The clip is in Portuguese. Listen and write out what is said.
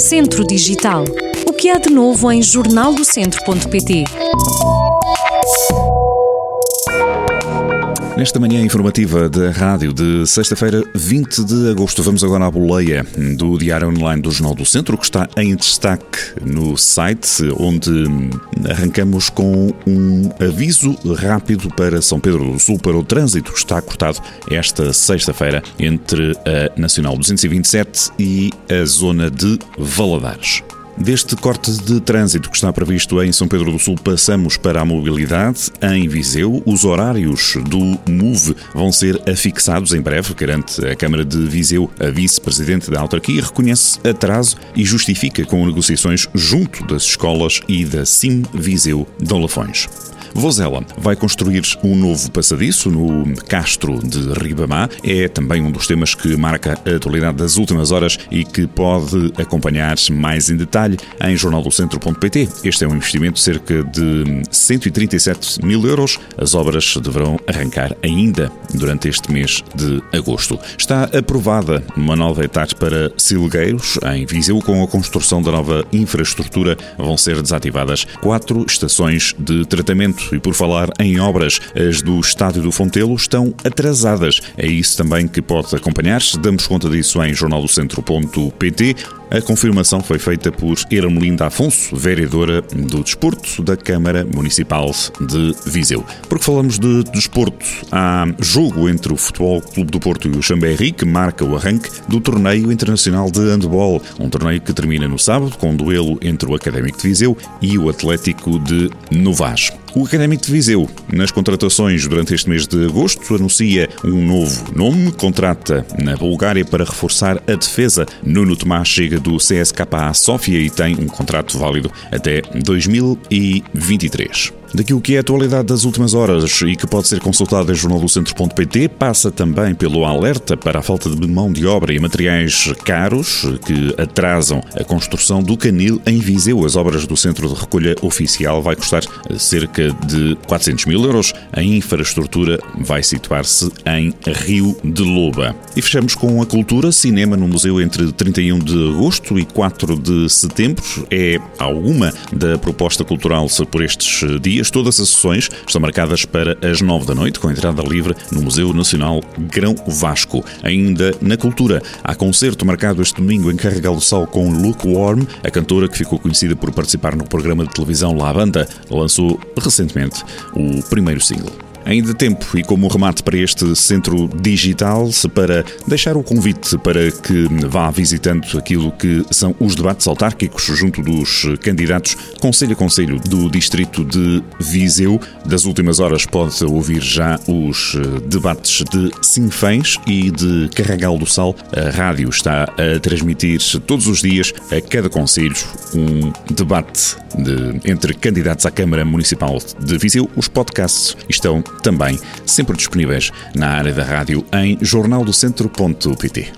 Centro Digital. O que há de novo em jornaldocentro.pt? Nesta manhã informativa da rádio de sexta-feira, 20 de agosto, vamos agora à boleia do Diário Online do Jornal do Centro, que está em destaque no site, onde arrancamos com um aviso rápido para São Pedro do Sul para o trânsito que está cortado esta sexta-feira entre a Nacional 227 e a zona de Valadares. Deste corte de trânsito que está previsto em São Pedro do Sul, passamos para a mobilidade. Em Viseu, os horários do MOVE vão ser afixados em breve, garante a Câmara de Viseu. A vice-presidente da autarquia reconhece atraso e justifica com negociações junto das escolas e da CIM Viseu de Lafões. Vozela vai construir um novo passadiço no Castro de Ribamá. É também um dos temas que marca a atualidade das últimas horas e que pode acompanhar mais em detalhe em jornaldocentro.pt. Este é um investimento de cerca de 137 mil euros. As obras deverão arrancar ainda durante este mês de agosto. Está aprovada uma nova etapa para Silgueiros, em Viseu, com a construção da nova infraestrutura. Vão ser desativadas quatro estações de tratamento e por falar em obras, as do Estádio do Fontelo estão atrasadas. É isso também que pode acompanhar-se. Damos conta disso em jornaldocentro.pt. A confirmação foi feita por Ermelinda Afonso, vereadora do Desporto da Câmara Municipal de Viseu. Porque falamos de desporto, há jogo entre o Futebol Clube do Porto e o Chambéry que marca o arranque do Torneio Internacional de Handball, um torneio que termina no sábado com um duelo entre o Académico de Viseu e o Atlético de Novas. O Académico de Viseu, nas contratações durante este mês de agosto, anuncia um novo nome, contrata na Bulgária para reforçar a defesa. Nuno Tomás chega do CSKA Sofia e tem um contrato válido até 2023. Daquilo que é a atualidade das últimas horas e que pode ser consultado em jornaldocentro.pt, passa também pelo alerta para a falta de mão de obra e materiais caros que atrasam a construção do canil em Viseu. As obras do centro de recolha oficial vai custar cerca de 400 mil euros. A infraestrutura vai situar-se em Rio de Loba. E fechamos com a cultura, cinema no museu entre 31 de agosto e 4 de setembro. É alguma da proposta cultural por estes dias dias. Todas as sessões estão marcadas para as nove da noite, com entrada livre no Museu Nacional Grão Vasco. Ainda na cultura, há concerto marcado este domingo em Carregal do Sal com Luke Warm, a cantora que ficou conhecida por participar no programa de televisão La Banda, lançou recentemente o primeiro single. Ainda tempo e como remate para este centro digital, para deixar o convite para que vá visitando aquilo que são os debates autárquicos junto dos candidatos Conselho a Conselho do Distrito de Viseu. Das últimas horas pode ouvir já os debates de Sinfãs e de Carregal do Sal. A rádio está a transmitir todos os dias a cada conselho um debate de, entre candidatos à Câmara Municipal de Viseu. Os podcasts estão também sempre disponíveis na área da rádio em jornaldocentro.pt.